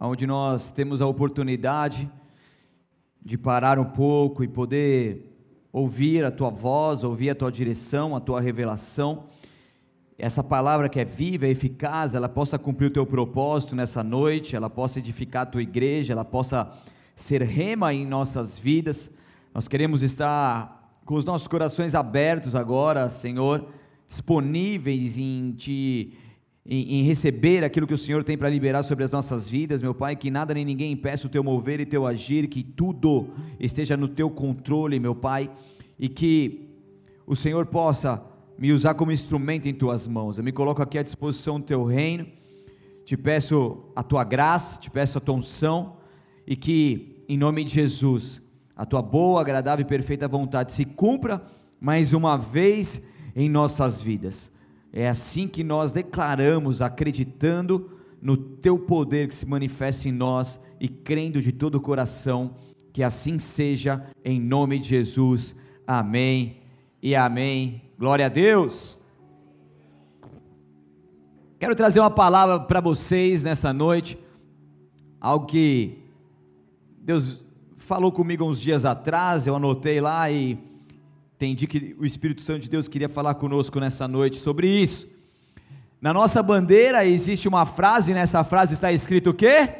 onde nós temos a oportunidade de parar um pouco e poder ouvir a tua voz, ouvir a tua direção, a tua revelação. Essa palavra que é viva, é eficaz, ela possa cumprir o teu propósito nessa noite, ela possa edificar a tua igreja, ela possa ser rema em nossas vidas. Nós queremos estar com os nossos corações abertos agora, Senhor, disponíveis em te em, em, receber aquilo que o Senhor tem para liberar sobre as nossas vidas, meu Pai, que nada nem ninguém impeça o teu mover e teu agir, que tudo esteja no teu controle, meu Pai, e que o Senhor possa me usar como instrumento em tuas mãos. Eu me coloco aqui à disposição do teu reino, te peço a tua graça, te peço a tua unção, e que, em nome de Jesus, a tua boa, agradável e perfeita vontade se cumpra mais uma vez em nossas vidas é assim que nós declaramos, acreditando no teu poder que se manifesta em nós e crendo de todo o coração que assim seja, em nome de Jesus. Amém e amém. Glória a Deus. Quero trazer uma palavra para vocês nessa noite, algo que Deus falou comigo uns dias atrás, eu anotei lá e entendi que o Espírito Santo de Deus queria falar conosco nessa noite sobre isso. Na nossa bandeira existe uma frase, nessa frase está escrito o quê?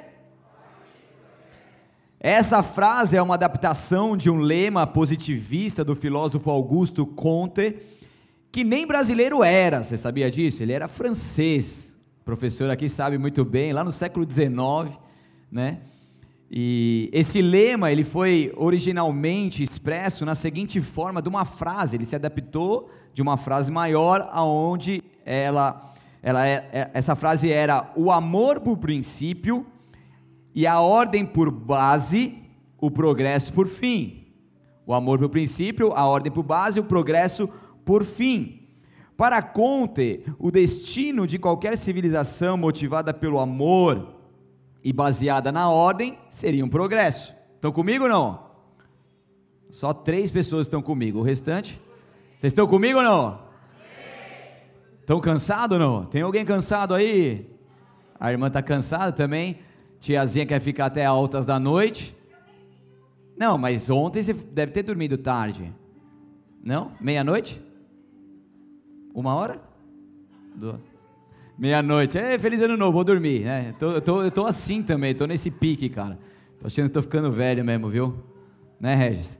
Essa frase é uma adaptação de um lema positivista do filósofo Augusto Comte, que nem brasileiro era, você sabia disso? Ele era francês. O professor aqui sabe muito bem, lá no século XIX, né? E esse lema ele foi originalmente expresso na seguinte forma de uma frase. Ele se adaptou de uma frase maior, aonde ela, ela é, é, essa frase era o amor por princípio e a ordem por base, o progresso por fim. O amor por princípio, a ordem por base, o progresso por fim. Para Conte, o destino de qualquer civilização motivada pelo amor e baseada na ordem, seria um progresso. Estão comigo ou não? Só três pessoas estão comigo. O restante? Vocês estão comigo ou não? Estão cansados ou não? Tem alguém cansado aí? A irmã está cansada também? Tiazinha quer ficar até altas da noite? Não, mas ontem você deve ter dormido tarde. Não? Meia-noite? Uma hora? Duas. Meia-noite. É, feliz ano novo, vou dormir, né? Eu, tô, eu tô assim também, tô nesse pique, cara. Tô achando que tô ficando velho mesmo, viu? Né, Regis?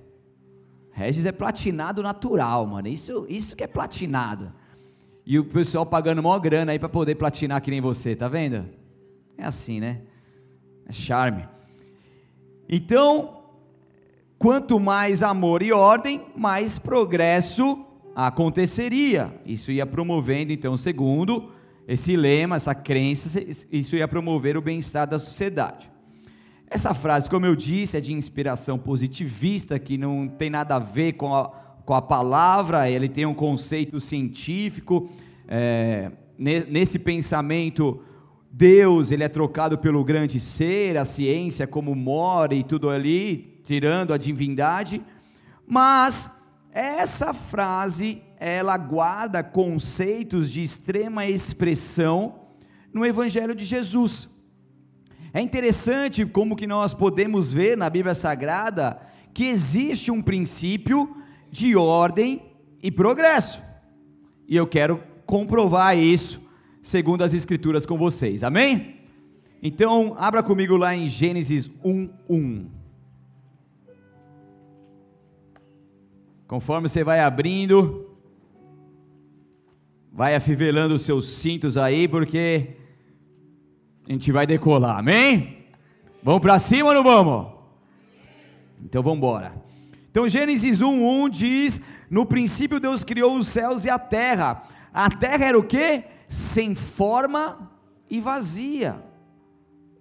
Regis é platinado natural, mano. Isso, isso que é platinado. E o pessoal pagando maior grana aí para poder platinar que nem você, tá vendo? É assim, né? É charme. Então, quanto mais amor e ordem, mais progresso aconteceria. Isso ia promovendo, então, segundo esse lema, essa crença, isso ia promover o bem-estar da sociedade. Essa frase, como eu disse, é de inspiração positivista, que não tem nada a ver com a, com a palavra, ele tem um conceito científico. É, nesse pensamento, Deus ele é trocado pelo grande ser, a ciência como mora e tudo ali, tirando a divindade. Mas essa frase ela guarda conceitos de extrema expressão no evangelho de Jesus. É interessante como que nós podemos ver na Bíblia Sagrada que existe um princípio de ordem e progresso. E eu quero comprovar isso segundo as escrituras com vocês. Amém? Então, abra comigo lá em Gênesis 1:1. Conforme você vai abrindo, vai afivelando os seus cintos aí, porque a gente vai decolar, amém? Vamos para cima ou não vamos? Então vamos embora. Então Gênesis 1:1 diz: "No princípio Deus criou os céus e a terra. A terra era o que? Sem forma e vazia.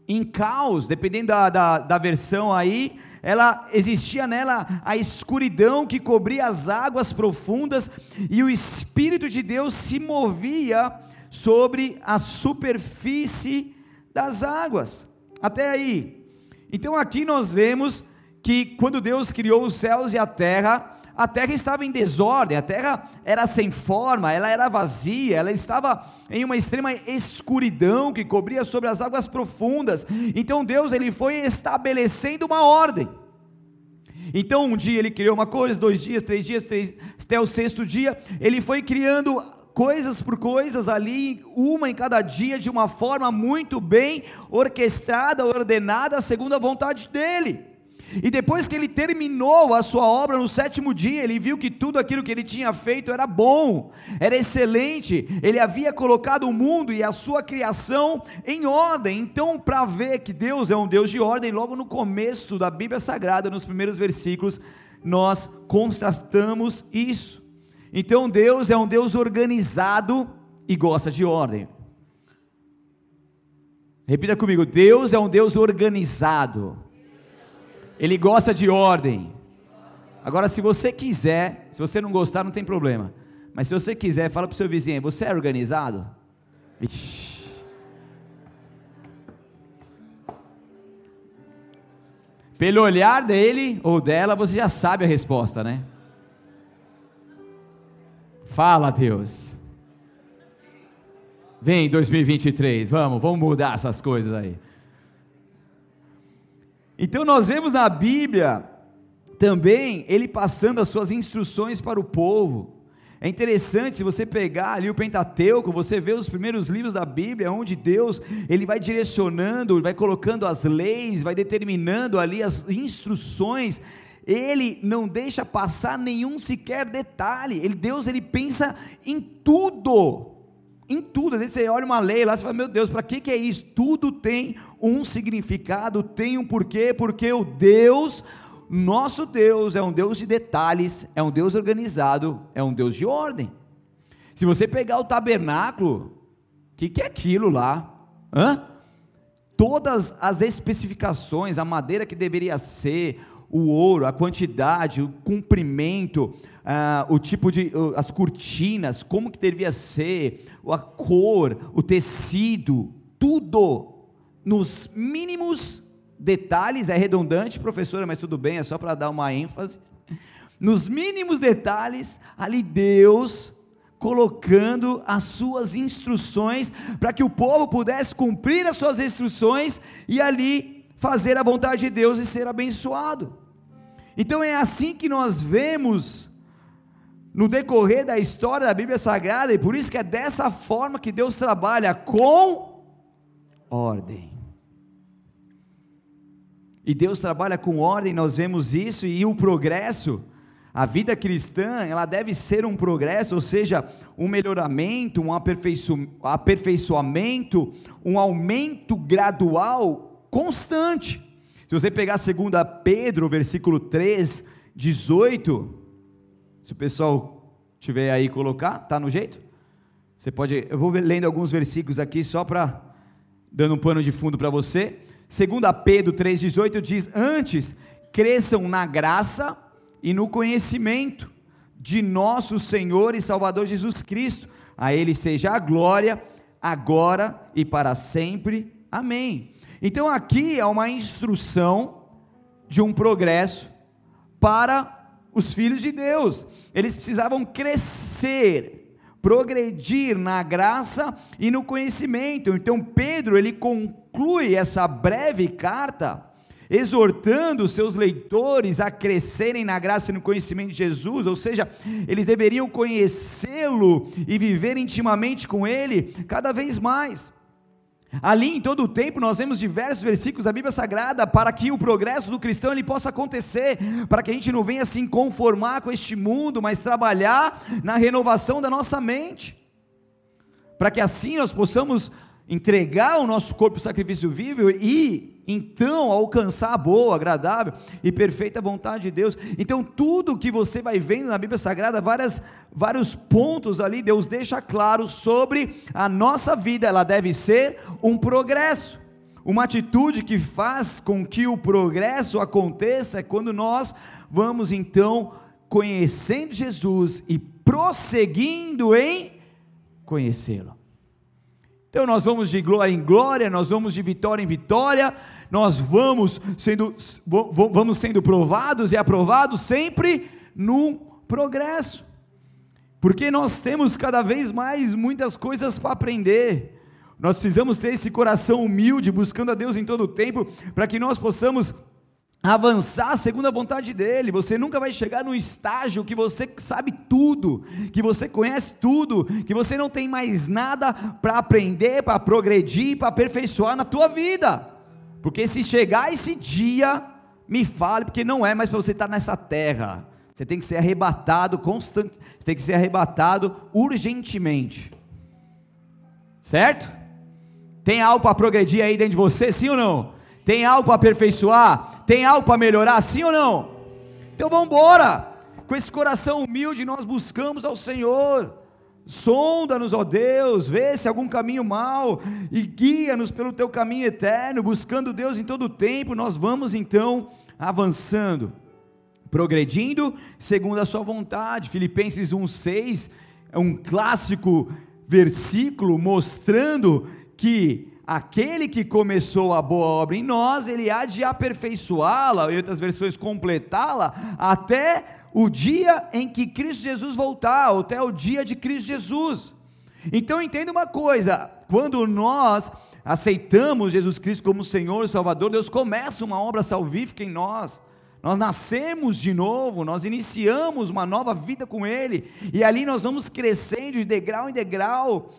Em caos, dependendo da, da, da versão aí, ela existia nela a escuridão que cobria as águas profundas e o espírito de Deus se movia sobre a superfície das águas. Até aí. Então aqui nós vemos que quando Deus criou os céus e a terra, a terra estava em desordem, a terra era sem forma, ela era vazia, ela estava em uma extrema escuridão que cobria sobre as águas profundas. Então Deus ele foi estabelecendo uma ordem. Então um dia ele criou uma coisa, dois dias, três dias, três, até o sexto dia, ele foi criando coisas por coisas ali, uma em cada dia, de uma forma muito bem orquestrada, ordenada, segundo a vontade dele. E depois que ele terminou a sua obra no sétimo dia, ele viu que tudo aquilo que ele tinha feito era bom, era excelente, ele havia colocado o mundo e a sua criação em ordem. Então, para ver que Deus é um Deus de ordem, logo no começo da Bíblia Sagrada, nos primeiros versículos, nós constatamos isso. Então, Deus é um Deus organizado e gosta de ordem. Repita comigo: Deus é um Deus organizado ele gosta de ordem. Agora, se você quiser, se você não gostar, não tem problema. Mas se você quiser, fala para o seu vizinho: você é organizado? Ixi. Pelo olhar dele ou dela, você já sabe a resposta, né? Fala, Deus. Vem 2023, vamos, vamos mudar essas coisas aí. Então nós vemos na Bíblia também ele passando as suas instruções para o povo. É interessante se você pegar ali o Pentateuco, você vê os primeiros livros da Bíblia, onde Deus ele vai direcionando, vai colocando as leis, vai determinando ali as instruções. Ele não deixa passar nenhum sequer detalhe. Ele, Deus ele pensa em tudo em tudo. Às vezes você olha uma lei lá, você fala, meu Deus, para que, que é isso? Tudo tem um significado, tem um porquê, porque o Deus, nosso Deus, é um Deus de detalhes, é um Deus organizado, é um Deus de ordem. Se você pegar o tabernáculo, o que, que é aquilo lá? Hã? Todas as especificações, a madeira que deveria ser, o ouro, a quantidade, o comprimento, ah, o tipo de, as cortinas, como que devia ser, a cor, o tecido, tudo nos mínimos detalhes, é redundante, professora, mas tudo bem, é só para dar uma ênfase. Nos mínimos detalhes, ali Deus colocando as suas instruções para que o povo pudesse cumprir as suas instruções e ali fazer a vontade de Deus e ser abençoado. Então é assim que nós vemos no decorrer da história da Bíblia Sagrada, e por isso que é dessa forma que Deus trabalha com ordem. E Deus trabalha com ordem, nós vemos isso, e o progresso, a vida cristã, ela deve ser um progresso, ou seja, um melhoramento, um aperfeiçoamento, um aumento gradual, constante. Se você pegar 2 Pedro, versículo 3, 18, se o pessoal tiver aí colocar, tá no jeito? Você pode, eu vou lendo alguns versículos aqui só para dando um pano de fundo para você. Segundo Pedro 3:18 diz: "Antes cresçam na graça e no conhecimento de nosso Senhor e Salvador Jesus Cristo. A ele seja a glória agora e para sempre. Amém." Então aqui é uma instrução de um progresso para os filhos de Deus. Eles precisavam crescer, progredir na graça e no conhecimento. Então Pedro, ele conclui essa breve carta exortando seus leitores a crescerem na graça e no conhecimento de Jesus, ou seja, eles deveriam conhecê-lo e viver intimamente com ele cada vez mais. Ali em todo o tempo nós vemos diversos versículos da Bíblia Sagrada para que o progresso do cristão ele possa acontecer, para que a gente não venha se conformar com este mundo, mas trabalhar na renovação da nossa mente, para que assim nós possamos entregar o nosso corpo sacrifício vivo e então alcançar a boa, agradável e perfeita vontade de Deus. Então tudo que você vai vendo na Bíblia Sagrada, várias, vários pontos ali, Deus deixa claro sobre a nossa vida, ela deve ser um progresso. Uma atitude que faz com que o progresso aconteça é quando nós vamos então conhecendo Jesus e prosseguindo em conhecê-lo. Então nós vamos de glória em glória, nós vamos de vitória em vitória, nós vamos sendo, vamos sendo provados e aprovados sempre num progresso. Porque nós temos cada vez mais muitas coisas para aprender. Nós precisamos ter esse coração humilde, buscando a Deus em todo o tempo, para que nós possamos avançar segundo a vontade dele. Você nunca vai chegar no estágio que você sabe tudo, que você conhece tudo, que você não tem mais nada para aprender, para progredir, para aperfeiçoar na tua vida. Porque se chegar esse dia, me fale, porque não é mais para você estar nessa terra. Você tem que ser arrebatado constante, você tem que ser arrebatado urgentemente. Certo? Tem algo para progredir aí dentro de você, sim ou não? Tem algo para aperfeiçoar? Tem algo para melhorar, sim ou não? Então vamos embora. Com esse coração humilde nós buscamos ao Senhor. Sonda-nos, ó Deus, vê se algum caminho mal e guia-nos pelo teu caminho eterno, buscando Deus em todo o tempo. Nós vamos então avançando, progredindo segundo a sua vontade. Filipenses 1:6 é um clássico versículo mostrando que aquele que começou a boa obra em nós, ele há de aperfeiçoá-la, em outras versões, completá-la, até o dia em que Cristo Jesus voltar, ou até o dia de Cristo Jesus. Então entenda uma coisa: quando nós aceitamos Jesus Cristo como Senhor e Salvador, Deus começa uma obra salvífica em nós. Nós nascemos de novo, nós iniciamos uma nova vida com Ele, e ali nós vamos crescendo de degrau em degrau,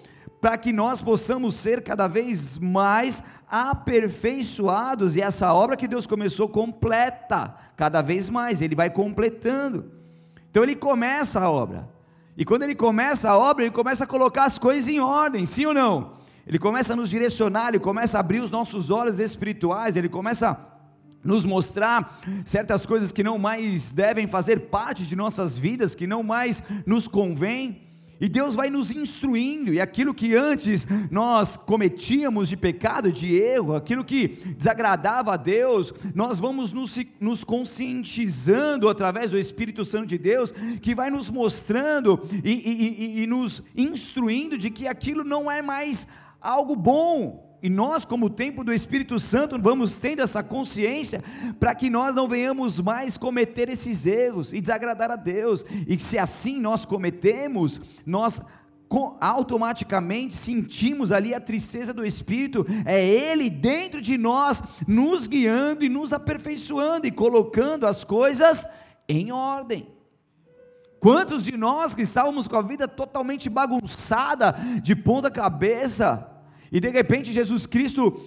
para que nós possamos ser cada vez mais aperfeiçoados e essa obra que Deus começou completa, cada vez mais, ele vai completando. Então ele começa a obra. E quando ele começa a obra, ele começa a colocar as coisas em ordem, sim ou não? Ele começa a nos direcionar, ele começa a abrir os nossos olhos espirituais, ele começa a nos mostrar certas coisas que não mais devem fazer parte de nossas vidas, que não mais nos convém. E Deus vai nos instruindo, e aquilo que antes nós cometíamos de pecado, de erro, aquilo que desagradava a Deus, nós vamos nos, nos conscientizando através do Espírito Santo de Deus, que vai nos mostrando e, e, e, e nos instruindo de que aquilo não é mais algo bom, e nós, como templo do Espírito Santo, vamos tendo essa consciência para que nós não venhamos mais cometer esses erros e desagradar a Deus. E se assim nós cometemos, nós automaticamente sentimos ali a tristeza do Espírito, é Ele dentro de nós, nos guiando e nos aperfeiçoando e colocando as coisas em ordem. Quantos de nós que estávamos com a vida totalmente bagunçada, de ponta cabeça, e de repente Jesus Cristo,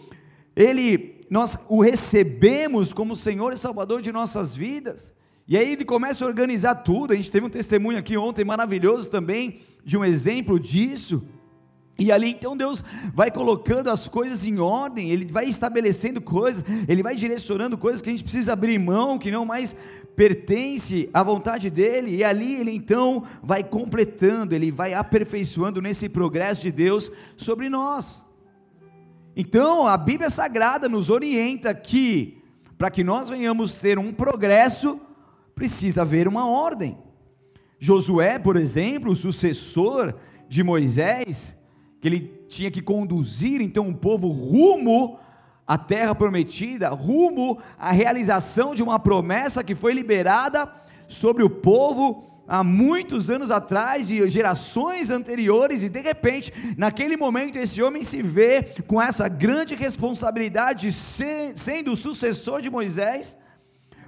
ele nós o recebemos como Senhor e Salvador de nossas vidas. E aí ele começa a organizar tudo. A gente teve um testemunho aqui ontem maravilhoso também de um exemplo disso. E ali então Deus vai colocando as coisas em ordem, Ele vai estabelecendo coisas, Ele vai direcionando coisas que a gente precisa abrir mão, que não mais pertence à vontade dEle, e ali Ele então vai completando, Ele vai aperfeiçoando nesse progresso de Deus sobre nós. Então, a Bíblia Sagrada nos orienta que, para que nós venhamos ter um progresso, precisa haver uma ordem. Josué, por exemplo, o sucessor de Moisés, que ele tinha que conduzir então o povo rumo à terra prometida, rumo à realização de uma promessa que foi liberada sobre o povo há muitos anos atrás e gerações anteriores, e de repente, naquele momento, esse homem se vê com essa grande responsabilidade, sendo o sucessor de Moisés,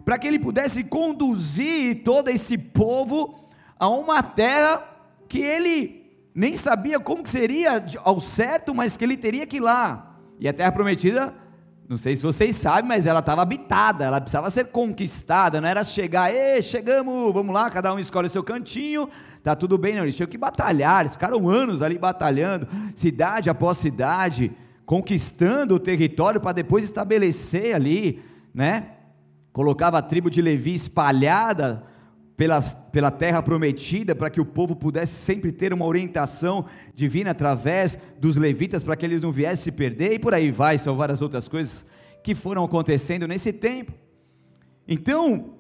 para que ele pudesse conduzir todo esse povo a uma terra que ele nem sabia como que seria ao certo, mas que ele teria que ir lá. E a terra prometida não sei se vocês sabem, mas ela estava habitada, ela precisava ser conquistada, não era chegar, e chegamos, vamos lá, cada um escolhe o seu cantinho, tá tudo bem, não, eles tinham que batalhar, eles ficaram anos ali batalhando, cidade após cidade, conquistando o território para depois estabelecer ali, né? Colocava a tribo de Levi espalhada pela, pela terra prometida, para que o povo pudesse sempre ter uma orientação divina através dos levitas, para que eles não viessem se perder, e por aí vai, são várias outras coisas que foram acontecendo nesse tempo. Então,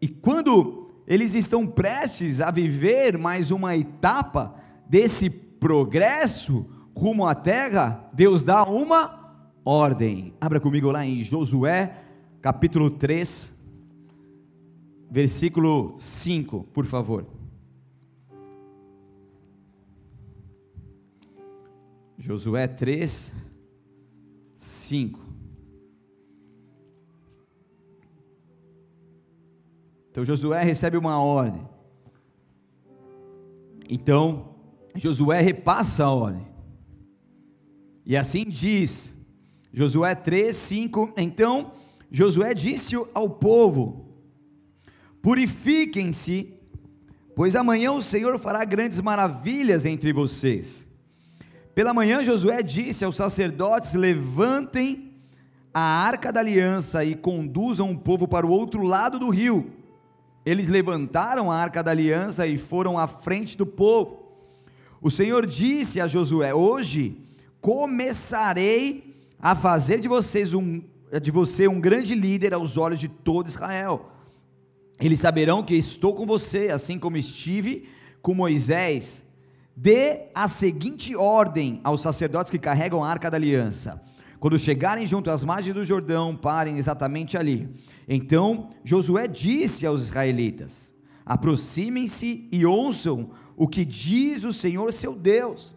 e quando eles estão prestes a viver mais uma etapa desse progresso rumo à terra, Deus dá uma ordem. Abra comigo lá em Josué, capítulo 3, versículo 5, por favor. Josué 3, 5. Então Josué recebe uma ordem. Então Josué repassa a ordem. E assim diz, Josué 3, 5. Então Josué disse ao povo: Purifiquem-se, pois amanhã o Senhor fará grandes maravilhas entre vocês. Pela manhã Josué disse aos sacerdotes: Levantem a arca da aliança e conduzam o povo para o outro lado do rio. Eles levantaram a arca da aliança e foram à frente do povo. O Senhor disse a Josué: Hoje começarei a fazer de vocês um de você um grande líder aos olhos de todo Israel. Eles saberão que estou com você, assim como estive com Moisés. Dê a seguinte ordem aos sacerdotes que carregam a arca da aliança: quando chegarem junto às margens do Jordão, parem exatamente ali. Então Josué disse aos israelitas: aproximem-se e ouçam o que diz o Senhor seu Deus.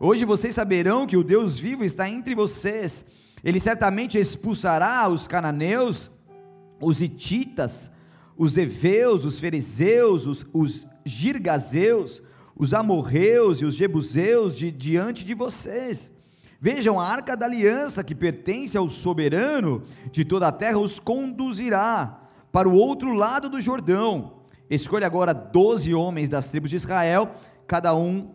Hoje vocês saberão que o Deus vivo está entre vocês. Ele certamente expulsará os cananeus, os hititas, os heveus, os fariseus, os, os girgazeus, os amorreus e os jebuseus de diante de vocês. Vejam, a arca da aliança que pertence ao soberano de toda a terra os conduzirá para o outro lado do Jordão. Escolha agora doze homens das tribos de Israel, cada um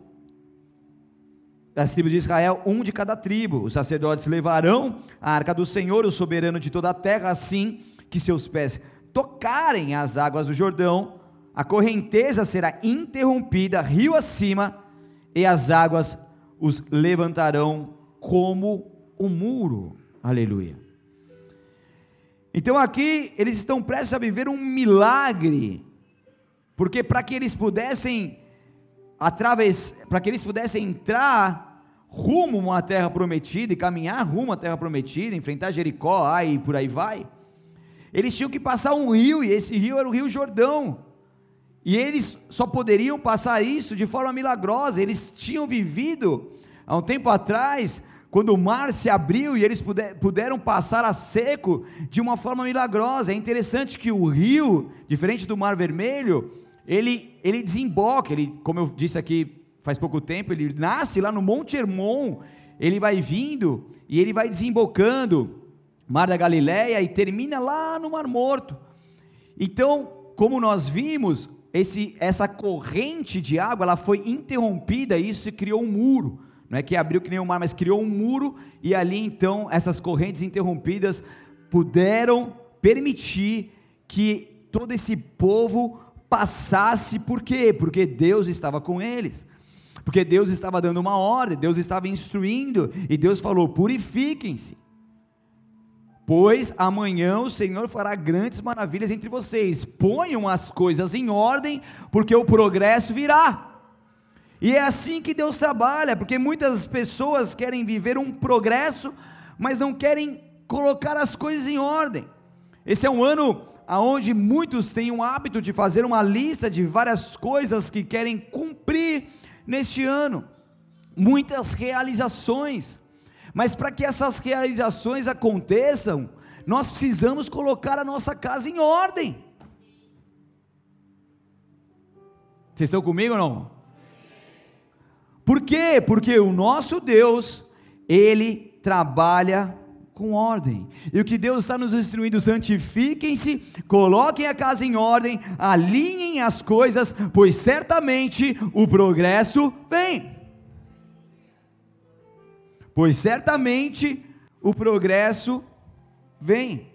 das tribos de Israel, um de cada tribo. Os sacerdotes levarão a arca do Senhor, o soberano de toda a terra, assim que seus pés tocarem as águas do Jordão, a correnteza será interrompida rio acima, e as águas os levantarão como um muro. Aleluia. Então aqui eles estão prestes a viver um milagre, porque para que eles pudessem através, para que eles pudessem entrar rumo uma terra prometida e caminhar rumo à terra prometida, enfrentar Jericó, ai, e por aí vai, eles tinham que passar um rio, e esse rio era o Rio Jordão. E eles só poderiam passar isso de forma milagrosa. Eles tinham vivido há um tempo atrás, quando o mar se abriu e eles puder, puderam passar a seco de uma forma milagrosa. É interessante que o rio, diferente do Mar Vermelho, ele, ele desemboca, ele, como eu disse aqui faz pouco tempo, ele nasce lá no Monte Hermon, ele vai vindo e ele vai desembocando Mar da Galileia e termina lá no Mar Morto. Então, como nós vimos, esse, essa corrente de água ela foi interrompida e isso criou um muro. Não é que abriu que nem o mar, mas criou um muro e ali então essas correntes interrompidas puderam permitir que todo esse povo passasse, por quê? Porque Deus estava com eles. Porque Deus estava dando uma ordem, Deus estava instruindo, e Deus falou: purifiquem-se. Pois amanhã o Senhor fará grandes maravilhas entre vocês. Ponham as coisas em ordem, porque o progresso virá. E é assim que Deus trabalha, porque muitas pessoas querem viver um progresso, mas não querem colocar as coisas em ordem. Esse é um ano onde muitos têm o hábito de fazer uma lista de várias coisas que querem cumprir neste ano, muitas realizações, mas para que essas realizações aconteçam, nós precisamos colocar a nossa casa em ordem. Vocês estão comigo ou não? Por quê? Porque o nosso Deus, Ele trabalha com ordem. E o que Deus está nos instruindo, santifiquem-se, coloquem a casa em ordem, alinhem as coisas, pois certamente o progresso vem. Pois certamente o progresso vem.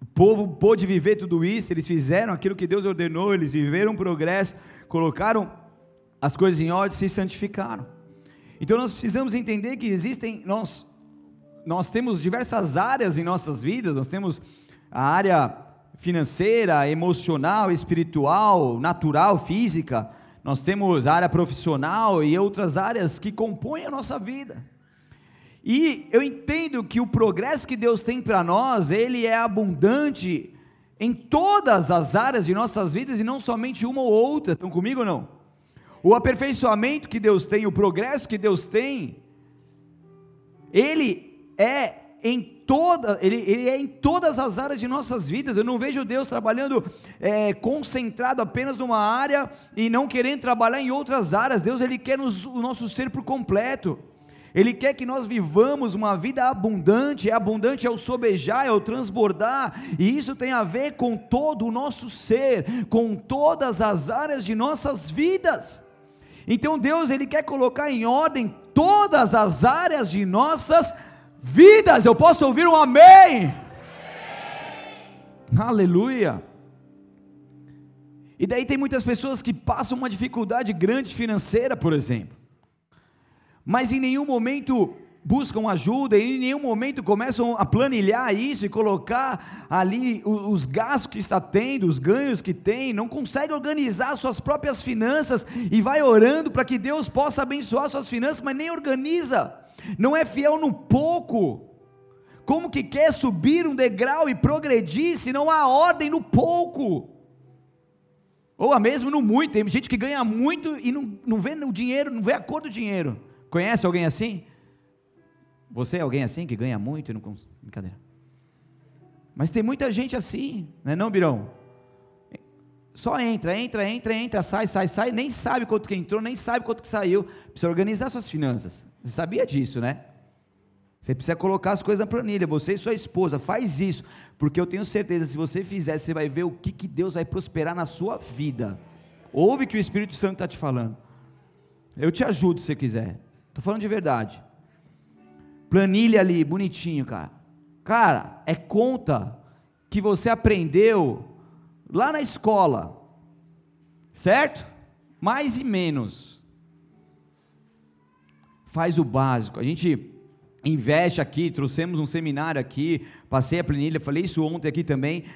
O povo pôde viver tudo isso, eles fizeram aquilo que Deus ordenou, eles viveram o progresso, colocaram as coisas em ordem, se santificaram. Então nós precisamos entender que existem, nós, nós temos diversas áreas em nossas vidas, nós temos a área financeira, emocional, espiritual, natural, física, nós temos a área profissional e outras áreas que compõem a nossa vida. E eu entendo que o progresso que Deus tem para nós, ele é abundante em todas as áreas de nossas vidas e não somente uma ou outra. Estão comigo ou não? O aperfeiçoamento que Deus tem, o progresso que Deus tem, ele é em toda, ele, ele é em todas as áreas de nossas vidas. Eu não vejo Deus trabalhando é, concentrado apenas numa área e não querendo trabalhar em outras áreas. Deus ele quer nos, o nosso ser por completo. Ele quer que nós vivamos uma vida abundante, é abundante é o sobejar, é o transbordar, e isso tem a ver com todo o nosso ser, com todas as áreas de nossas vidas. Então Deus, ele quer colocar em ordem todas as áreas de nossas vidas. Eu posso ouvir um amém? amém. Aleluia. E daí tem muitas pessoas que passam uma dificuldade grande financeira, por exemplo mas em nenhum momento buscam ajuda, em nenhum momento começam a planilhar isso e colocar ali os gastos que está tendo, os ganhos que tem, não consegue organizar suas próprias finanças e vai orando para que Deus possa abençoar suas finanças, mas nem organiza, não é fiel no pouco. Como que quer subir um degrau e progredir se não há ordem no pouco? Ou a mesmo no muito, tem gente que ganha muito e não, não vê o dinheiro, não vê a cor do dinheiro. Conhece alguém assim? Você é alguém assim que ganha muito e não consegue? Brincadeira. Mas tem muita gente assim, não é não, Birão? Só entra, entra, entra, entra, sai, sai, sai, nem sabe quanto que entrou, nem sabe quanto que saiu. Precisa organizar suas finanças. Você sabia disso, né? Você precisa colocar as coisas na planilha. Você e sua esposa, faz isso. Porque eu tenho certeza, se você fizer, você vai ver o que, que Deus vai prosperar na sua vida. Ouve que o Espírito Santo está te falando. Eu te ajudo se quiser. Estou falando de verdade. Planilha ali, bonitinho, cara. Cara, é conta que você aprendeu lá na escola. Certo? Mais e menos. Faz o básico. A gente investe aqui, trouxemos um seminário aqui, passei a planilha, falei isso ontem aqui também.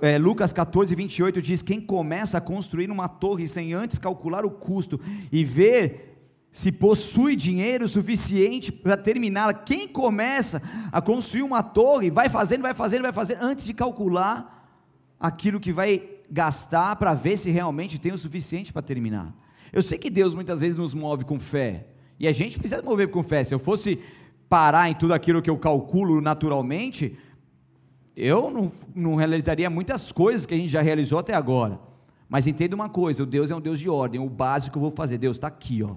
É, Lucas 14, 28 diz: Quem começa a construir uma torre sem antes calcular o custo e ver se possui dinheiro suficiente para terminá-la. Quem começa a construir uma torre, vai fazendo, vai fazendo, vai fazendo, antes de calcular aquilo que vai gastar para ver se realmente tem o suficiente para terminar. Eu sei que Deus muitas vezes nos move com fé, e a gente precisa mover com fé. Se eu fosse parar em tudo aquilo que eu calculo naturalmente, eu não, não realizaria muitas coisas que a gente já realizou até agora. Mas entenda uma coisa: o Deus é um Deus de ordem. O básico eu vou fazer. Deus está aqui, ó.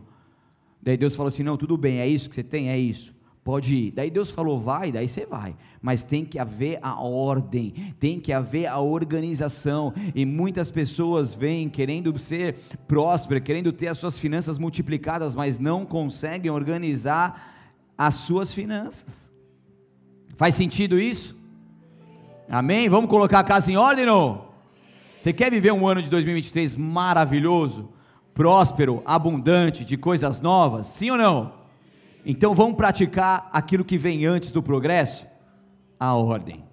Daí Deus falou assim: não, tudo bem, é isso que você tem? É isso. Pode ir. Daí Deus falou: vai, daí você vai. Mas tem que haver a ordem, tem que haver a organização. E muitas pessoas vêm querendo ser prósperas, querendo ter as suas finanças multiplicadas, mas não conseguem organizar as suas finanças. Faz sentido isso? Amém? Vamos colocar a casa em ordem, não? Você quer viver um ano de 2023 maravilhoso? próspero, abundante, de coisas novas? Sim ou não? Então vamos praticar aquilo que vem antes do progresso? A ordem.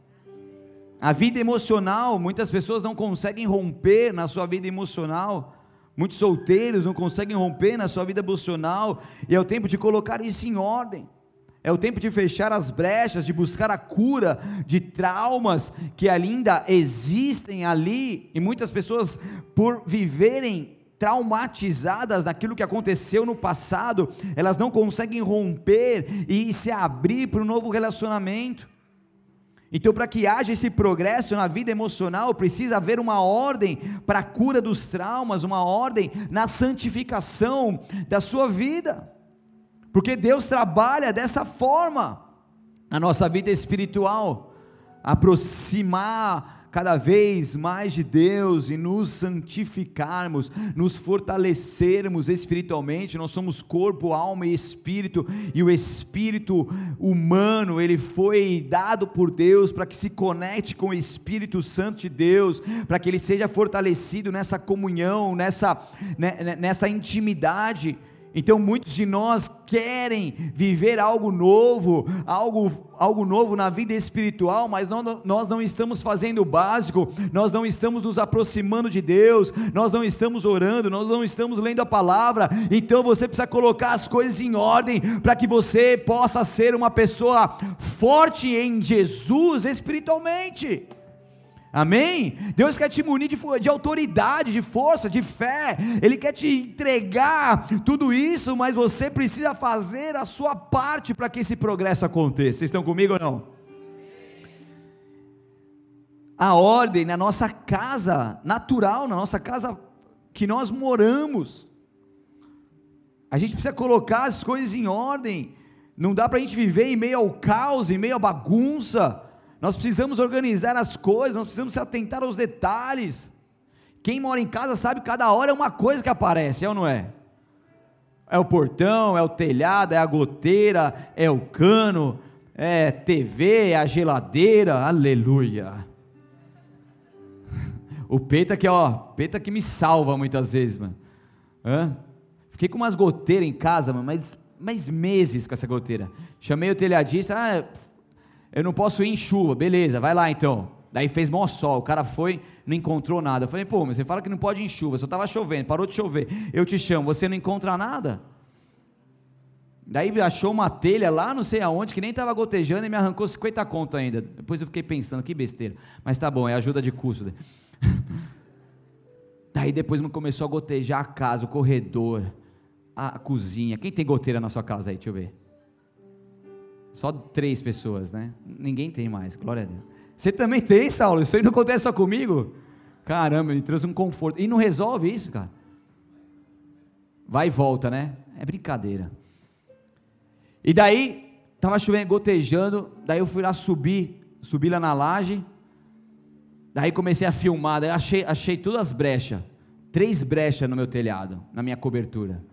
A vida emocional, muitas pessoas não conseguem romper na sua vida emocional. Muitos solteiros não conseguem romper na sua vida emocional. E é o tempo de colocar isso em ordem. É o tempo de fechar as brechas, de buscar a cura de traumas que ainda existem ali. E muitas pessoas, por viverem traumatizadas naquilo que aconteceu no passado, elas não conseguem romper e se abrir para um novo relacionamento. Então, para que haja esse progresso na vida emocional, precisa haver uma ordem para a cura dos traumas, uma ordem na santificação da sua vida, porque Deus trabalha dessa forma na nossa vida espiritual aproximar cada vez mais de Deus e nos santificarmos, nos fortalecermos espiritualmente. Nós somos corpo, alma e espírito, e o espírito humano, ele foi dado por Deus para que se conecte com o Espírito Santo de Deus, para que ele seja fortalecido nessa comunhão, nessa, né, né, nessa intimidade. Então muitos de nós querem viver algo novo, algo, algo novo na vida espiritual, mas não, nós não estamos fazendo o básico, nós não estamos nos aproximando de Deus, nós não estamos orando, nós não estamos lendo a palavra. Então você precisa colocar as coisas em ordem para que você possa ser uma pessoa forte em Jesus espiritualmente. Amém? Deus quer te munir de, de, autoridade, de força, de fé. Ele quer te entregar tudo isso, mas você precisa fazer a sua parte para que esse progresso aconteça. Vocês estão comigo ou não? A ordem na nossa casa natural, na nossa casa que nós moramos. A gente precisa colocar as coisas em ordem. Não dá para a gente viver em meio ao caos, em meio à bagunça. Nós precisamos organizar as coisas, nós precisamos se atentar aos detalhes. Quem mora em casa sabe que cada hora é uma coisa que aparece, é ou não é? É o portão, é o telhado, é a goteira, é o cano, é TV, é a geladeira, aleluia. O Peta que, ó, Peta que me salva muitas vezes, mano. Hã? Fiquei com umas goteiras em casa, mano, mas, mas meses com essa goteira. Chamei o telhadista, ah, eu não posso ir em chuva, beleza, vai lá então. Daí fez mó sol, o cara foi, não encontrou nada. Eu falei, pô, mas você fala que não pode ir em chuva, só estava chovendo, parou de chover. Eu te chamo, você não encontra nada? Daí achou uma telha lá, não sei aonde, que nem estava gotejando e me arrancou 50 conto ainda. Depois eu fiquei pensando, que besteira. Mas tá bom, é ajuda de custo. Daí depois começou a gotejar a casa, o corredor, a cozinha. Quem tem goteira na sua casa aí? Deixa eu ver. Só três pessoas, né? Ninguém tem mais, glória a Deus. Você também tem, Saulo? Isso aí não acontece só comigo? Caramba, me trouxe um conforto. E não resolve isso, cara? Vai e volta, né? É brincadeira. E daí, tava chovendo, gotejando. Daí eu fui lá subir, subi lá na laje. Daí comecei a filmar. Daí achei, achei todas as brechas. Três brechas no meu telhado, na minha cobertura.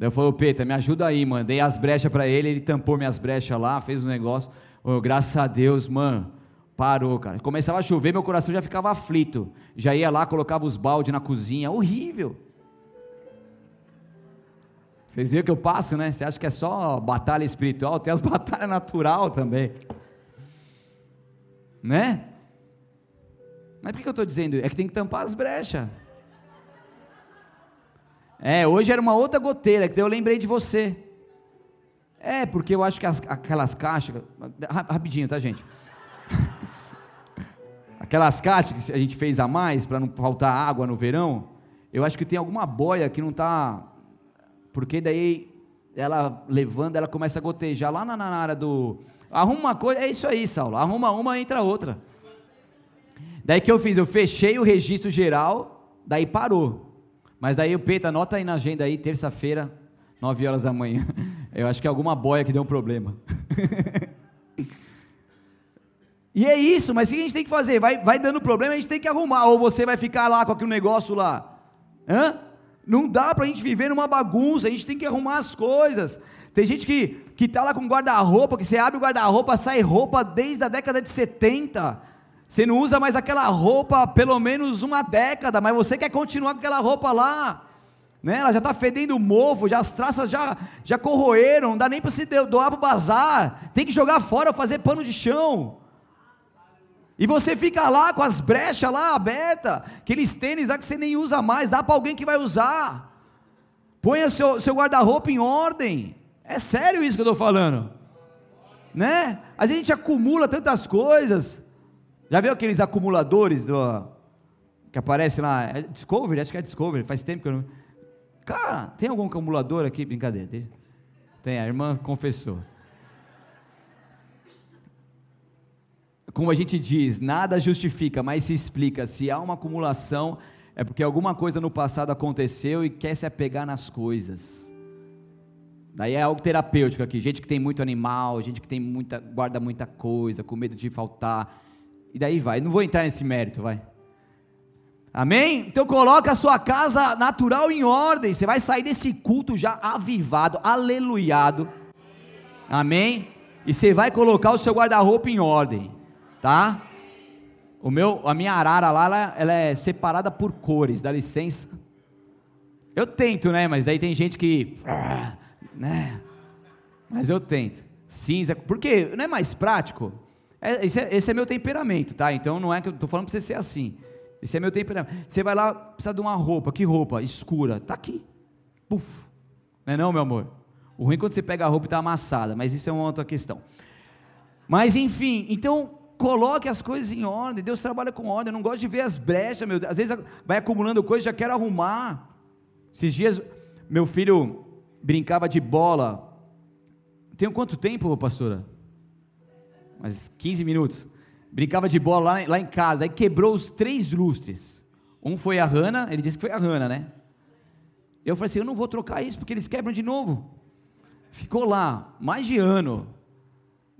Daí eu falei, Peta, me ajuda aí, mano. Dei as brechas para ele, ele tampou minhas brechas lá, fez um negócio. Oh, graças a Deus, mano. Parou, cara. Começava a chover, meu coração já ficava aflito. Já ia lá, colocava os baldes na cozinha. Horrível. Vocês viram que eu passo, né? Você acha que é só batalha espiritual? Tem as batalhas natural também. Né? Mas por que eu estou dizendo? É que tem que tampar as brechas. É, hoje era uma outra goteira, que eu lembrei de você. É, porque eu acho que as, aquelas caixas. Rapidinho, tá, gente? aquelas caixas que a gente fez a mais para não faltar água no verão. Eu acho que tem alguma boia que não tá. Porque daí ela levando, ela começa a gotejar lá na, na área do. Arruma uma coisa, é isso aí, Saulo. Arruma uma, entra outra. Daí que eu fiz? Eu fechei o registro geral, daí parou. Mas daí o Peito, anota aí na agenda aí, terça-feira, 9 horas da manhã. Eu acho que é alguma boia que deu um problema. e é isso, mas o que a gente tem que fazer? Vai, vai dando problema, a gente tem que arrumar. Ou você vai ficar lá com aquele negócio lá. Hã? Não dá para a gente viver numa bagunça, a gente tem que arrumar as coisas. Tem gente que que está lá com guarda-roupa, que você abre o guarda-roupa, sai roupa desde a década de 70. Você não usa mais aquela roupa pelo menos uma década, mas você quer continuar com aquela roupa lá. Né? Ela já está fedendo mofo, já as traças já, já corroeram, não dá nem para se doar para o bazar. Tem que jogar fora, fazer pano de chão. E você fica lá com as brechas lá abertas, aqueles tênis lá que você nem usa mais, dá para alguém que vai usar. Ponha seu, seu guarda-roupa em ordem. É sério isso que eu estou falando. Né? A gente acumula tantas coisas. Já viu aqueles acumuladores do, que aparece lá? É Discovery? Acho que é Discovery, faz tempo que eu não. Cara, tem algum acumulador aqui? Brincadeira. Tem, a irmã confessou. Como a gente diz, nada justifica, mas se explica. Se há uma acumulação, é porque alguma coisa no passado aconteceu e quer se apegar nas coisas. Daí é algo terapêutico aqui. Gente que tem muito animal, gente que tem muita, guarda muita coisa, com medo de faltar. E daí vai. Não vou entrar nesse mérito, vai. Amém? Então coloca a sua casa natural em ordem. Você vai sair desse culto já avivado, aleluiado. Amém? E você vai colocar o seu guarda-roupa em ordem, tá? O meu, a minha arara lá, ela, ela, é separada por cores, dá licença. Eu tento, né? Mas daí tem gente que, né? Mas eu tento. Cinza, porque não é mais prático? É, esse, é, esse, é, meu temperamento, tá? Então não é que eu estou falando para você ser assim. Esse é meu temperamento. Você vai lá, precisa de uma roupa. Que roupa? Escura. Tá aqui. Puf. Não é não, meu amor? O ruim é quando você pega a roupa e está amassada, mas isso é uma outra questão. Mas enfim, então coloque as coisas em ordem. Deus trabalha com ordem. Eu não gosto de ver as brechas, meu Deus. Às vezes vai acumulando coisa, já quero arrumar. Esses dias, meu filho brincava de bola. Tem quanto tempo, pastora? Mas 15 minutos. Brincava de bola lá, lá em casa. Aí quebrou os três lustres. Um foi a Rana, ele disse que foi a Rana, né? Eu falei assim: eu não vou trocar isso porque eles quebram de novo. Ficou lá mais de ano.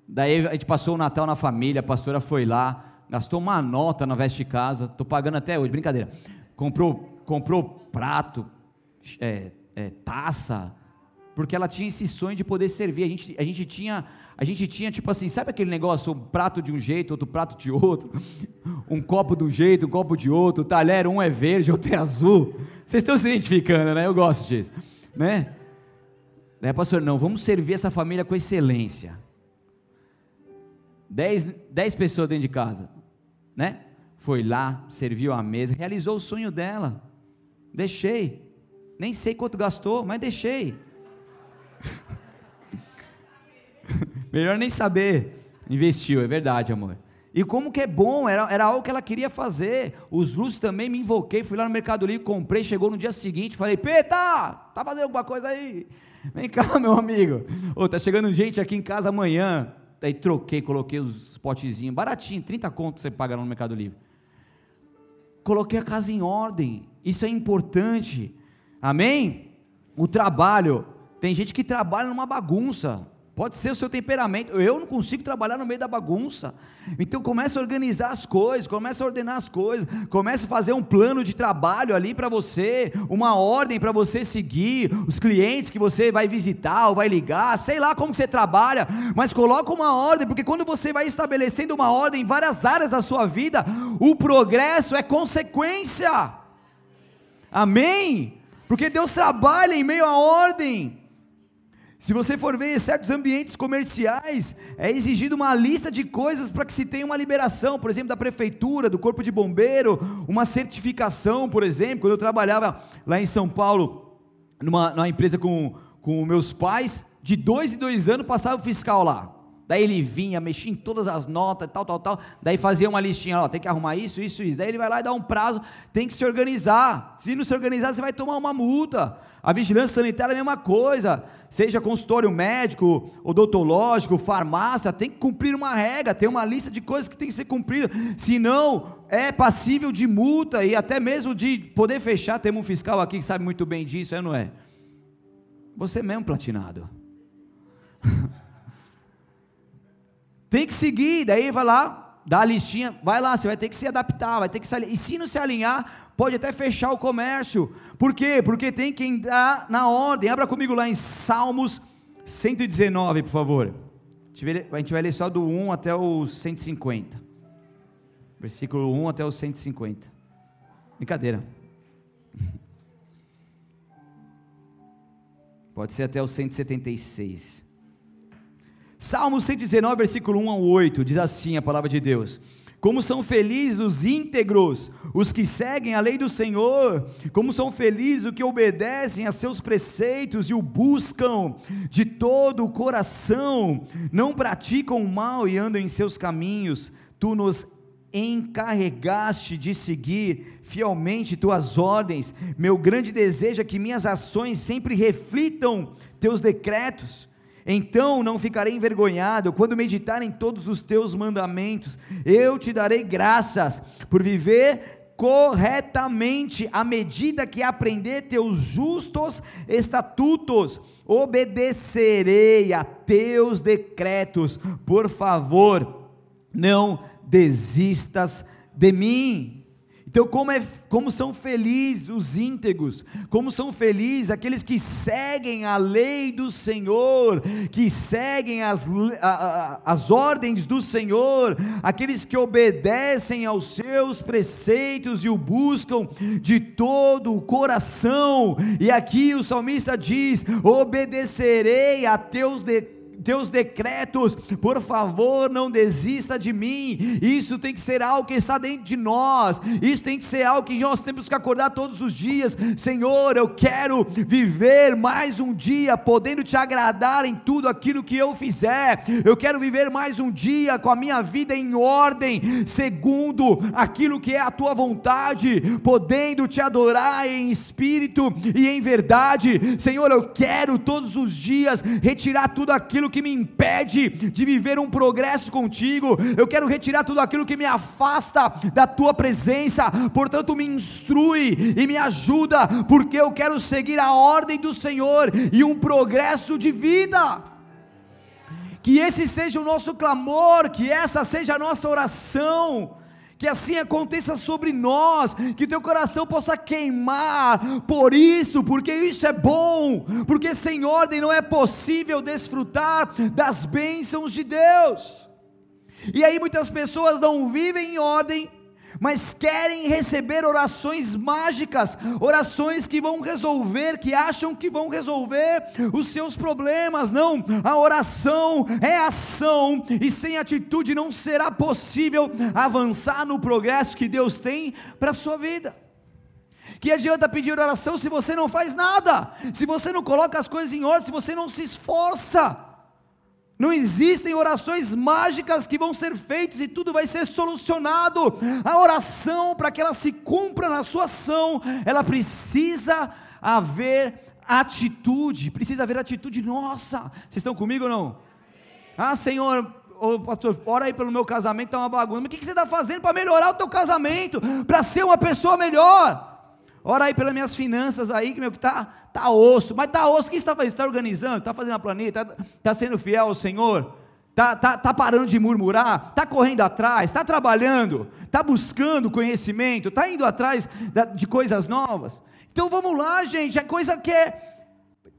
Daí a gente passou o Natal na família, a pastora foi lá, gastou uma nota na veste de casa, estou pagando até hoje, brincadeira. Comprou, comprou prato, é, é, taça, porque ela tinha esse sonho de poder servir. A gente, a gente tinha, a gente tinha tipo assim, sabe aquele negócio, um prato de um jeito, outro prato de outro, um copo de um jeito, um copo de outro, talher um é verde, outro é azul. Vocês estão se identificando, né? Eu gosto disso, né? Daí, pastor, não, vamos servir essa família com excelência. Dez, dez pessoas dentro de casa, né? Foi lá, serviu a mesa, realizou o sonho dela. Deixei. Nem sei quanto gastou, mas deixei. Melhor nem saber. Investiu, é verdade, amor. E como que é bom, era, era algo que ela queria fazer. Os luzes também me invoquei, fui lá no Mercado Livre, comprei, chegou no dia seguinte, falei, Peta, tá fazendo alguma coisa aí? Vem cá, meu amigo. Ô, tá chegando gente aqui em casa amanhã. Daí troquei, coloquei os potezinhos, baratinho, 30 contos você paga no Mercado Livre. Coloquei a casa em ordem, isso é importante, amém? O trabalho, tem gente que trabalha numa bagunça, Pode ser o seu temperamento. Eu não consigo trabalhar no meio da bagunça. Então começa a organizar as coisas, começa a ordenar as coisas, começa a fazer um plano de trabalho ali para você, uma ordem para você seguir, os clientes que você vai visitar ou vai ligar, sei lá como você trabalha, mas coloca uma ordem, porque quando você vai estabelecendo uma ordem em várias áreas da sua vida, o progresso é consequência. Amém? Porque Deus trabalha em meio à ordem. Se você for ver certos ambientes comerciais, é exigido uma lista de coisas para que se tenha uma liberação, por exemplo, da prefeitura, do corpo de bombeiro, uma certificação, por exemplo. Quando eu trabalhava lá em São Paulo, numa, numa empresa com, com meus pais, de dois em dois anos passava o fiscal lá. Daí ele vinha, mexia em todas as notas, tal, tal, tal. Daí fazia uma listinha, ó, tem que arrumar isso, isso, isso. Daí ele vai lá e dá um prazo, tem que se organizar. Se não se organizar, você vai tomar uma multa. A vigilância sanitária é a mesma coisa. Seja consultório médico, odontológico, farmácia, tem que cumprir uma regra, tem uma lista de coisas que tem que ser cumprida. Senão, é passível de multa e até mesmo de poder fechar. Temos um fiscal aqui que sabe muito bem disso, é não é? Você mesmo platinado. Tem que seguir, daí vai lá, dá a listinha, vai lá, você vai ter que se adaptar, vai ter que se alinhar. E se não se alinhar, pode até fechar o comércio. Por quê? Porque tem que entrar na ordem. Abra comigo lá em Salmos 119, por favor. A gente vai ler só do 1 até o 150. Versículo 1 até o 150. Brincadeira. Pode ser até o 176. Salmo 119, versículo 1 ao 8, diz assim a palavra de Deus: Como são felizes os íntegros, os que seguem a lei do Senhor, como são felizes os que obedecem a seus preceitos e o buscam de todo o coração, não praticam o mal e andam em seus caminhos, tu nos encarregaste de seguir fielmente tuas ordens. Meu grande desejo é que minhas ações sempre reflitam teus decretos. Então não ficarei envergonhado quando meditar em todos os teus mandamentos. Eu te darei graças por viver corretamente à medida que aprender teus justos estatutos. Obedecerei a teus decretos. Por favor, não desistas de mim. Então, como, é, como são felizes os íntegros, como são felizes aqueles que seguem a lei do Senhor, que seguem as, a, a, as ordens do Senhor, aqueles que obedecem aos seus preceitos e o buscam de todo o coração. E aqui o salmista diz: obedecerei a teus decretos teus decretos, por favor, não desista de mim. Isso tem que ser algo que está dentro de nós, isso tem que ser algo que nós temos que acordar todos os dias. Senhor, eu quero viver mais um dia, podendo te agradar em tudo aquilo que eu fizer, eu quero viver mais um dia com a minha vida em ordem, segundo aquilo que é a tua vontade, podendo te adorar em espírito e em verdade. Senhor, eu quero todos os dias retirar tudo aquilo que me impede de viver um progresso contigo, eu quero retirar tudo aquilo que me afasta da tua presença, portanto, me instrui e me ajuda, porque eu quero seguir a ordem do Senhor e um progresso de vida. Que esse seja o nosso clamor, que essa seja a nossa oração que assim aconteça sobre nós, que teu coração possa queimar por isso, porque isso é bom, porque sem ordem não é possível desfrutar das bênçãos de Deus. E aí muitas pessoas não vivem em ordem, mas querem receber orações mágicas, orações que vão resolver, que acham que vão resolver os seus problemas. Não, a oração é ação, e sem atitude não será possível avançar no progresso que Deus tem para a sua vida. Que adianta pedir oração se você não faz nada, se você não coloca as coisas em ordem, se você não se esforça. Não existem orações mágicas que vão ser feitas e tudo vai ser solucionado. A oração, para que ela se cumpra na sua ação, ela precisa haver atitude, precisa haver atitude nossa. Vocês estão comigo ou não? Ah, Senhor, ô pastor, ora aí pelo meu casamento, está uma bagunça. Mas o que, que você está fazendo para melhorar o teu casamento? Para ser uma pessoa melhor? Ora aí pelas minhas finanças aí, que meu que está tá osso. Mas está osso, o que está fazendo? Está organizando? Está fazendo a planeta? Está tá sendo fiel ao Senhor? Está tá, tá parando de murmurar? Está correndo atrás? Está trabalhando? Está buscando conhecimento? Está indo atrás de coisas novas? Então vamos lá, gente. É coisa que é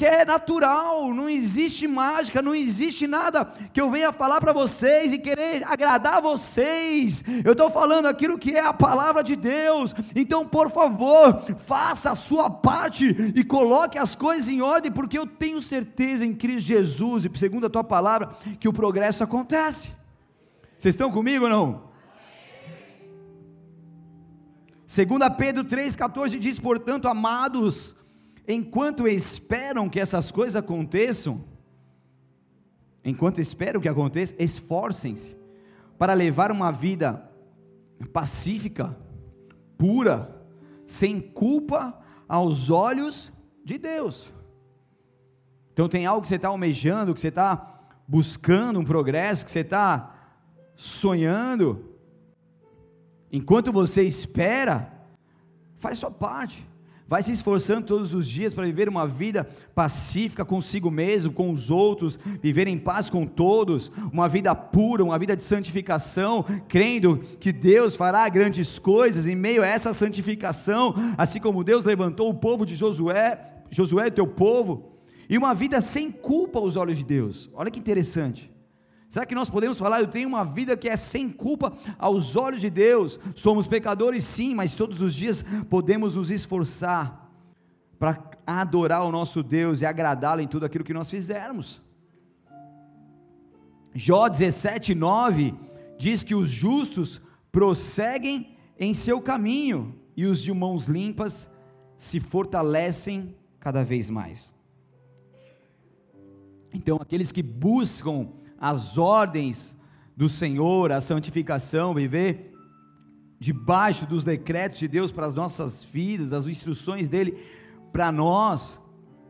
que é natural, não existe mágica, não existe nada que eu venha falar para vocês e querer agradar vocês. Eu estou falando aquilo que é a palavra de Deus. Então, por favor, faça a sua parte e coloque as coisas em ordem, porque eu tenho certeza em Cristo Jesus e segundo a tua palavra que o progresso acontece. Vocês estão comigo ou não? Segunda Pedro 3,14 diz, portanto, amados, enquanto esperam que essas coisas aconteçam, enquanto esperam que aconteça, esforcem-se para levar uma vida pacífica, pura, sem culpa aos olhos de Deus. Então tem algo que você está almejando, que você está buscando um progresso, que você está sonhando. Enquanto você espera, faz sua parte vai se esforçando todos os dias para viver uma vida pacífica consigo mesmo, com os outros, viver em paz com todos, uma vida pura, uma vida de santificação, crendo que Deus fará grandes coisas em meio a essa santificação, assim como Deus levantou o povo de Josué, Josué, teu povo, e uma vida sem culpa aos olhos de Deus. Olha que interessante. Será que nós podemos falar, eu tenho uma vida que é sem culpa aos olhos de Deus? Somos pecadores, sim, mas todos os dias podemos nos esforçar para adorar o nosso Deus e agradá-lo em tudo aquilo que nós fizermos. Jó 17, 9 diz que os justos prosseguem em seu caminho e os de mãos limpas se fortalecem cada vez mais. Então, aqueles que buscam as ordens do Senhor, a santificação, viver debaixo dos decretos de Deus para as nossas vidas, das instruções dele para nós,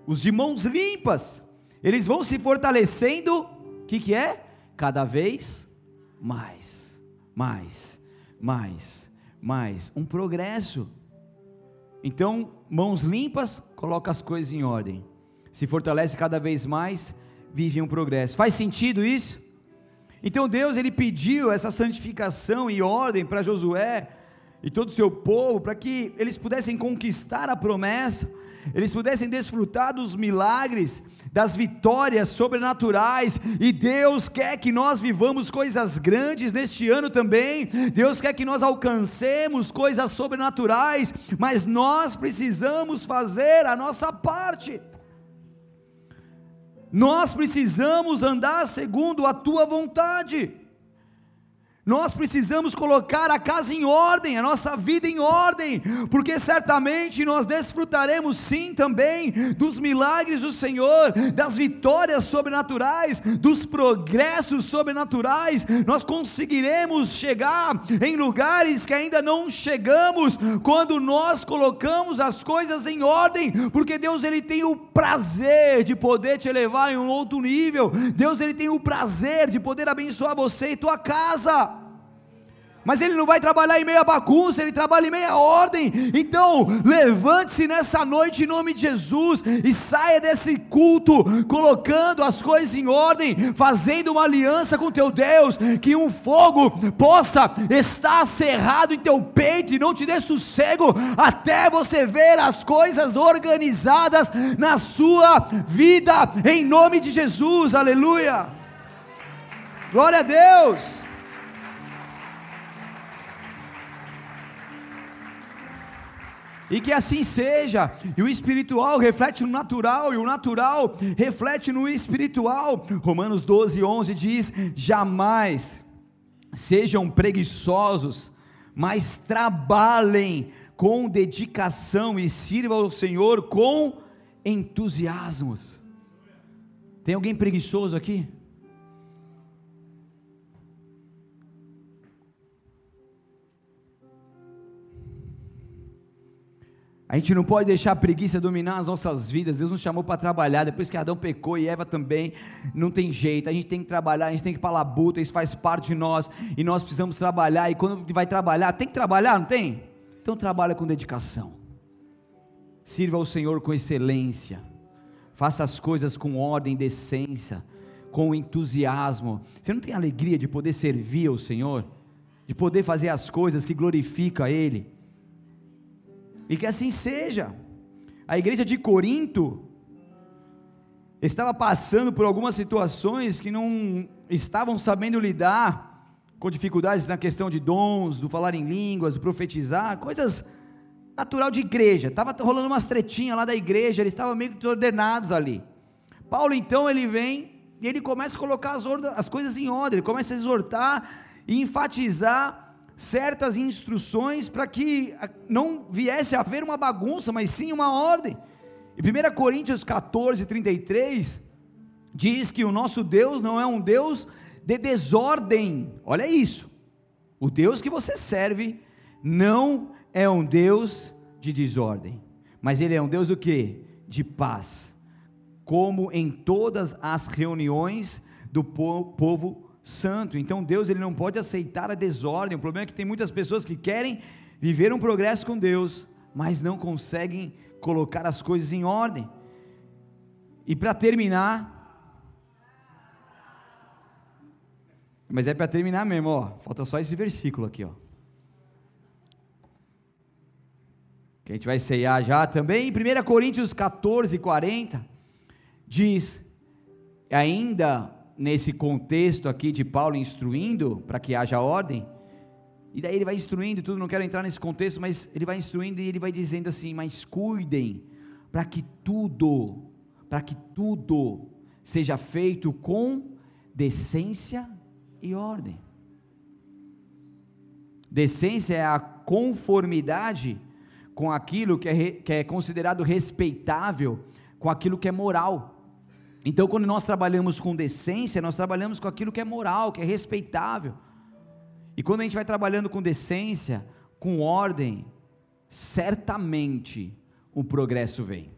os de mãos limpas, eles vão se fortalecendo, o que, que é? Cada vez mais, mais, mais, mais, um progresso. Então, mãos limpas, coloca as coisas em ordem, se fortalece cada vez mais, vive um progresso. Faz sentido isso? Então Deus ele pediu essa santificação e ordem para Josué e todo o seu povo para que eles pudessem conquistar a promessa, eles pudessem desfrutar dos milagres, das vitórias sobrenaturais, e Deus quer que nós vivamos coisas grandes neste ano também. Deus quer que nós alcancemos coisas sobrenaturais, mas nós precisamos fazer a nossa parte. Nós precisamos andar segundo a tua vontade. Nós precisamos colocar a casa em ordem, a nossa vida em ordem, porque certamente nós desfrutaremos sim também dos milagres do Senhor, das vitórias sobrenaturais, dos progressos sobrenaturais. Nós conseguiremos chegar em lugares que ainda não chegamos quando nós colocamos as coisas em ordem, porque Deus ele tem o prazer de poder te elevar em um outro nível. Deus ele tem o prazer de poder abençoar você e tua casa. Mas ele não vai trabalhar em meia bagunça, ele trabalha em meia ordem. Então, levante-se nessa noite em nome de Jesus e saia desse culto colocando as coisas em ordem, fazendo uma aliança com teu Deus, que um fogo possa estar cerrado em teu peito e não te dê sossego até você ver as coisas organizadas na sua vida em nome de Jesus. Aleluia. Glória a Deus. E que assim seja. E o espiritual reflete no natural, e o natural reflete no espiritual. Romanos 12, 11 diz: Jamais sejam preguiçosos, mas trabalhem com dedicação e sirvam ao Senhor com entusiasmos. Tem alguém preguiçoso aqui? A gente não pode deixar a preguiça dominar as nossas vidas. Deus nos chamou para trabalhar. Depois que Adão pecou e Eva também, não tem jeito. A gente tem que trabalhar, a gente tem que ir para a labuta, isso faz parte de nós. E nós precisamos trabalhar. E quando vai trabalhar, tem que trabalhar, não tem? Então trabalha com dedicação. Sirva ao Senhor com excelência. Faça as coisas com ordem, decência, com entusiasmo. Você não tem alegria de poder servir ao Senhor? De poder fazer as coisas que glorificam a Ele? E que assim seja. A igreja de Corinto estava passando por algumas situações que não estavam sabendo lidar com dificuldades na questão de dons, do falar em línguas, do profetizar, coisas natural de igreja. Estava rolando umas tretinhas lá da igreja, eles estavam meio desordenados ali. Paulo então ele vem e ele começa a colocar as, as coisas em ordem, ele começa a exortar e enfatizar certas instruções para que não viesse a haver uma bagunça, mas sim uma ordem. E 1 Coríntios 14, 33 diz que o nosso Deus não é um Deus de desordem. Olha isso. O Deus que você serve não é um Deus de desordem, mas ele é um Deus do que? De paz. Como em todas as reuniões do povo santo. Então Deus ele não pode aceitar a desordem. O problema é que tem muitas pessoas que querem viver um progresso com Deus, mas não conseguem colocar as coisas em ordem. E para terminar, mas é para terminar mesmo, ó. Falta só esse versículo aqui, ó. Que a gente vai ceiar já também. Em 1 Coríntios 14, 40, diz: ainda nesse contexto aqui de Paulo instruindo para que haja ordem, e daí ele vai instruindo tudo, não quero entrar nesse contexto, mas ele vai instruindo e ele vai dizendo assim: Mas cuidem para que tudo, para que tudo seja feito com decência e ordem. Decência é a conformidade com aquilo que é, que é considerado respeitável, com aquilo que é moral. Então, quando nós trabalhamos com decência, nós trabalhamos com aquilo que é moral, que é respeitável. E quando a gente vai trabalhando com decência, com ordem, certamente o progresso vem.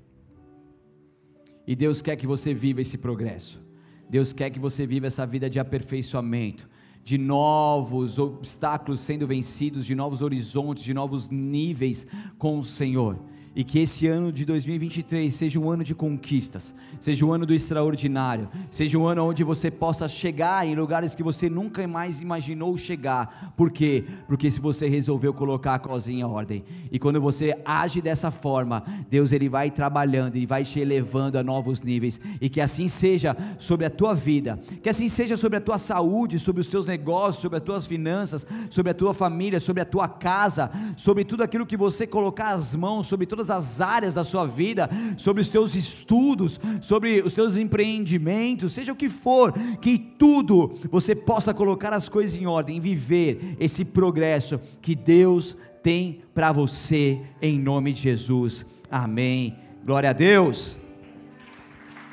E Deus quer que você viva esse progresso. Deus quer que você viva essa vida de aperfeiçoamento, de novos obstáculos sendo vencidos, de novos horizontes, de novos níveis com o Senhor e que esse ano de 2023 seja um ano de conquistas, seja um ano do extraordinário, seja um ano onde você possa chegar em lugares que você nunca mais imaginou chegar. Por quê? Porque se você resolveu colocar a cozinha em ordem, e quando você age dessa forma, Deus ele vai trabalhando e vai te elevando a novos níveis, e que assim seja sobre a tua vida, que assim seja sobre a tua saúde, sobre os teus negócios, sobre as tuas finanças, sobre a tua família, sobre a tua casa, sobre tudo aquilo que você colocar as mãos, sobre todas todas as áreas da sua vida, sobre os teus estudos, sobre os teus empreendimentos, seja o que for, que tudo você possa colocar as coisas em ordem, viver esse progresso que Deus tem para você, em nome de Jesus. Amém. Glória a Deus.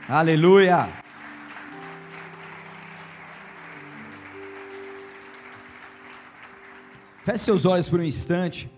Aleluia. Feche seus olhos por um instante.